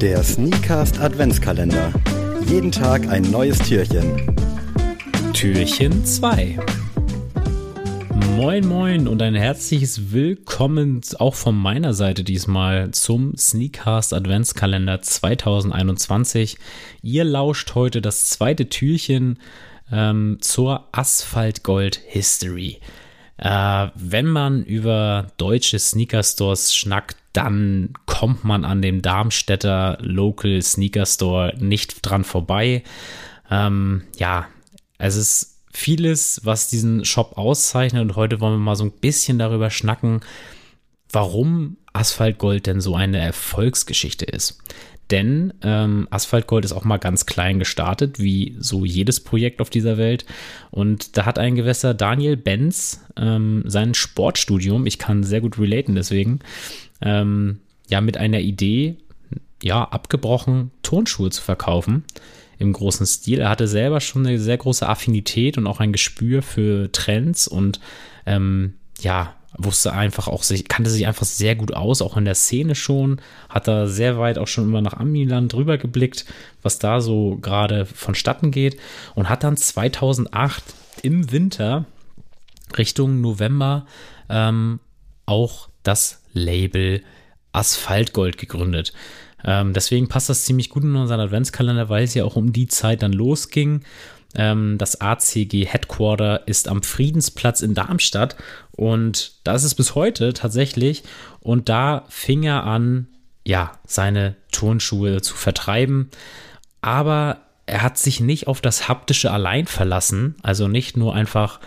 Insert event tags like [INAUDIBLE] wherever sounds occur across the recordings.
Der Sneakast Adventskalender. Jeden Tag ein neues Türchen. Türchen 2. Moin moin und ein herzliches Willkommen auch von meiner Seite diesmal zum Sneakcast Adventskalender 2021. Ihr lauscht heute das zweite Türchen ähm, zur Asphaltgold History. Äh, wenn man über deutsche Sneaker Stores schnackt, dann kommt man an dem Darmstädter Local Sneaker Store nicht dran vorbei. Ähm, ja, es ist vieles, was diesen Shop auszeichnet und heute wollen wir mal so ein bisschen darüber schnacken, warum Asphaltgold denn so eine Erfolgsgeschichte ist. Denn ähm, Asphaltgold ist auch mal ganz klein gestartet, wie so jedes Projekt auf dieser Welt. Und da hat ein Gewässer Daniel Benz ähm, sein Sportstudium, ich kann sehr gut relaten deswegen, ähm, ja mit einer Idee, ja, abgebrochen, Turnschuhe zu verkaufen im großen Stil. Er hatte selber schon eine sehr große Affinität und auch ein Gespür für Trends und ähm, ja, wusste einfach auch, sich, kannte sich einfach sehr gut aus, auch in der Szene schon, hat da sehr weit auch schon immer nach Amiland drüber geblickt, was da so gerade vonstatten geht und hat dann 2008 im Winter Richtung November ähm, auch das Label Asphaltgold gegründet. Ähm, deswegen passt das ziemlich gut in unseren Adventskalender, weil es ja auch um die Zeit dann losging ähm, das ACG Headquarter ist am Friedensplatz in Darmstadt und da ist bis heute tatsächlich. Und da fing er an, ja, seine Turnschuhe zu vertreiben. Aber er hat sich nicht auf das Haptische allein verlassen. Also nicht nur einfach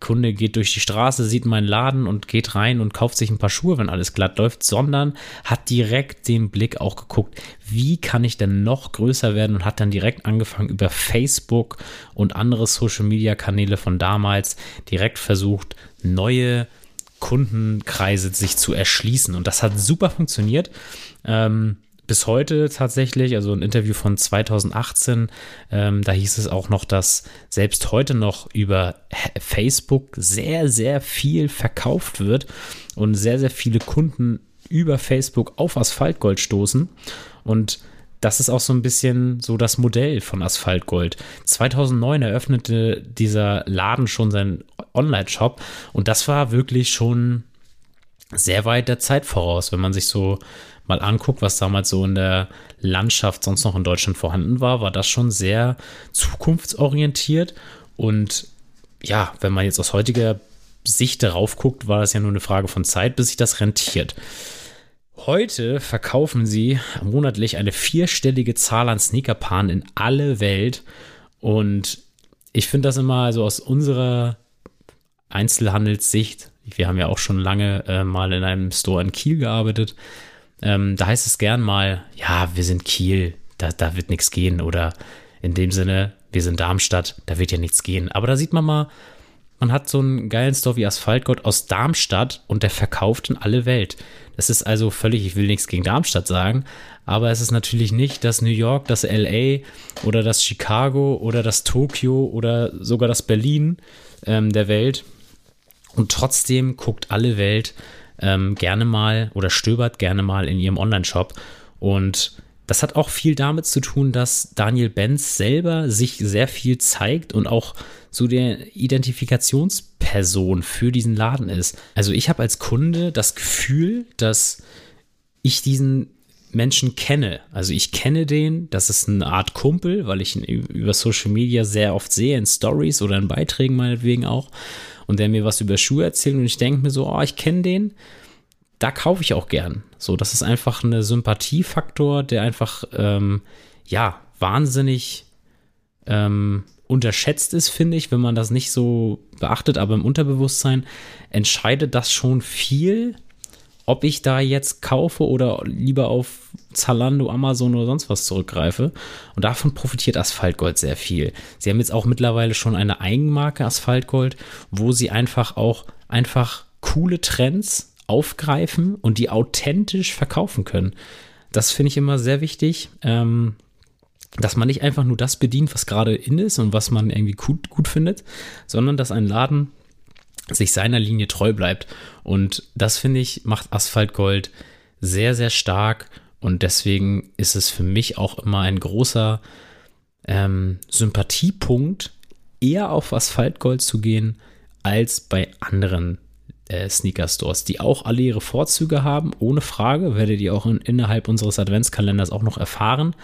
Kunde geht durch die Straße, sieht meinen Laden und geht rein und kauft sich ein paar Schuhe, wenn alles glatt läuft, sondern hat direkt den Blick auch geguckt, wie kann ich denn noch größer werden und hat dann direkt angefangen über Facebook und andere Social Media Kanäle von damals direkt versucht, neue Kundenkreise sich zu erschließen. Und das hat super funktioniert. Ähm, bis heute tatsächlich, also ein Interview von 2018, ähm, da hieß es auch noch, dass selbst heute noch über Facebook sehr, sehr viel verkauft wird und sehr, sehr viele Kunden über Facebook auf Asphaltgold stoßen. Und das ist auch so ein bisschen so das Modell von Asphaltgold. 2009 eröffnete dieser Laden schon seinen Online-Shop und das war wirklich schon sehr weit der Zeit voraus, wenn man sich so mal anguckt, was damals so in der Landschaft sonst noch in Deutschland vorhanden war, war das schon sehr zukunftsorientiert. Und ja, wenn man jetzt aus heutiger Sicht darauf guckt, war das ja nur eine Frage von Zeit, bis sich das rentiert. Heute verkaufen sie monatlich eine vierstellige Zahl an Sneakerpaaren in alle Welt. Und ich finde das immer also aus unserer Einzelhandelssicht, wir haben ja auch schon lange äh, mal in einem Store in Kiel gearbeitet, ähm, da heißt es gern mal, ja, wir sind Kiel, da, da wird nichts gehen. Oder in dem Sinne, wir sind Darmstadt, da wird ja nichts gehen. Aber da sieht man mal, man hat so einen geilen Store wie Asphaltgott aus Darmstadt und der verkauft in alle Welt. Das ist also völlig, ich will nichts gegen Darmstadt sagen, aber es ist natürlich nicht das New York, das LA oder das Chicago oder das Tokio oder sogar das Berlin ähm, der Welt. Und trotzdem guckt alle Welt ähm, gerne mal oder stöbert gerne mal in ihrem Online-Shop. Und das hat auch viel damit zu tun, dass Daniel Benz selber sich sehr viel zeigt und auch so der Identifikationsperson für diesen Laden ist. Also ich habe als Kunde das Gefühl, dass ich diesen Menschen kenne. Also ich kenne den, das ist eine Art Kumpel, weil ich ihn über Social Media sehr oft sehe, in Stories oder in Beiträgen meinetwegen auch und der mir was über Schuhe erzählt und ich denke mir so, oh, ich kenne den, da kaufe ich auch gern. So, das ist einfach ein Sympathiefaktor, der einfach, ähm, ja, wahnsinnig ähm, unterschätzt ist, finde ich, wenn man das nicht so beachtet, aber im Unterbewusstsein entscheidet das schon viel ob ich da jetzt kaufe oder lieber auf Zalando, Amazon oder sonst was zurückgreife. Und davon profitiert Asphaltgold sehr viel. Sie haben jetzt auch mittlerweile schon eine Eigenmarke Asphaltgold, wo sie einfach auch einfach coole Trends aufgreifen und die authentisch verkaufen können. Das finde ich immer sehr wichtig. Ähm, dass man nicht einfach nur das bedient, was gerade in ist und was man irgendwie gut, gut findet, sondern dass ein Laden sich seiner Linie treu bleibt. Und das finde ich, macht Asphaltgold sehr, sehr stark Und deswegen ist es für mich auch immer ein großer ähm, Sympathiepunkt, eher auf Asphaltgold zu gehen, als bei anderen äh, Sneaker-Stores, die auch alle ihre Vorzüge haben, ohne Frage, werdet ihr auch in, innerhalb unseres Adventskalenders auch noch erfahren.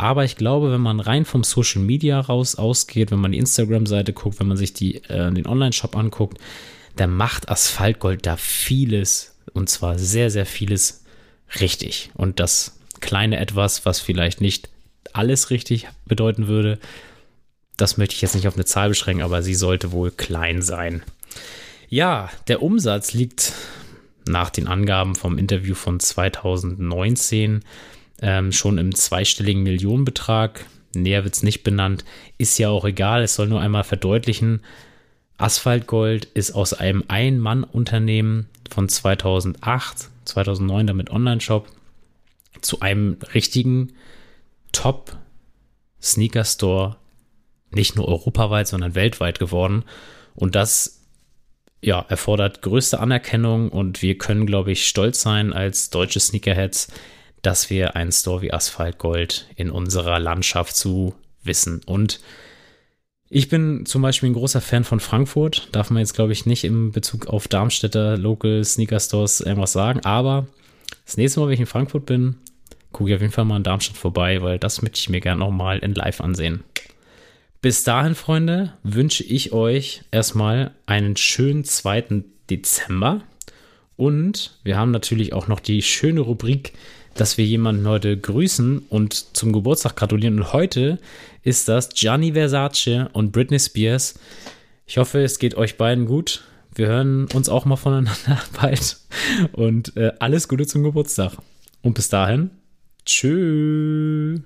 Aber ich glaube, wenn man rein vom Social Media raus ausgeht, wenn man die Instagram-Seite guckt, wenn man sich die, äh, den Online-Shop anguckt, dann macht Asphaltgold da vieles und zwar sehr, sehr vieles richtig. Und das kleine etwas, was vielleicht nicht alles richtig bedeuten würde, das möchte ich jetzt nicht auf eine Zahl beschränken, aber sie sollte wohl klein sein. Ja, der Umsatz liegt nach den Angaben vom Interview von 2019 ähm, schon im zweistelligen Millionenbetrag. Näher wird es nicht benannt. Ist ja auch egal, es soll nur einmal verdeutlichen. Asphaltgold ist aus einem Ein-Mann-Unternehmen von 2008, 2009 damit Online-Shop zu einem richtigen Top-Sneaker-Store, nicht nur europaweit, sondern weltweit geworden. Und das ja, erfordert größte Anerkennung und wir können, glaube ich, stolz sein als deutsche Sneakerheads, dass wir einen Store wie Asphalt Gold in unserer Landschaft zu wissen. Und ich bin zum Beispiel ein großer Fan von Frankfurt. Darf man jetzt, glaube ich, nicht im Bezug auf Darmstädter Local Sneaker Stores irgendwas sagen. Aber das nächste Mal, wenn ich in Frankfurt bin, gucke ich auf jeden Fall mal in Darmstadt vorbei, weil das möchte ich mir gerne nochmal in live ansehen. Bis dahin, Freunde, wünsche ich euch erstmal einen schönen zweiten Dezember. Und wir haben natürlich auch noch die schöne Rubrik dass wir jemanden heute grüßen und zum Geburtstag gratulieren. Und heute ist das Gianni Versace und Britney Spears. Ich hoffe, es geht euch beiden gut. Wir hören uns auch mal voneinander [LAUGHS] bald. Und äh, alles Gute zum Geburtstag. Und bis dahin, tschüss.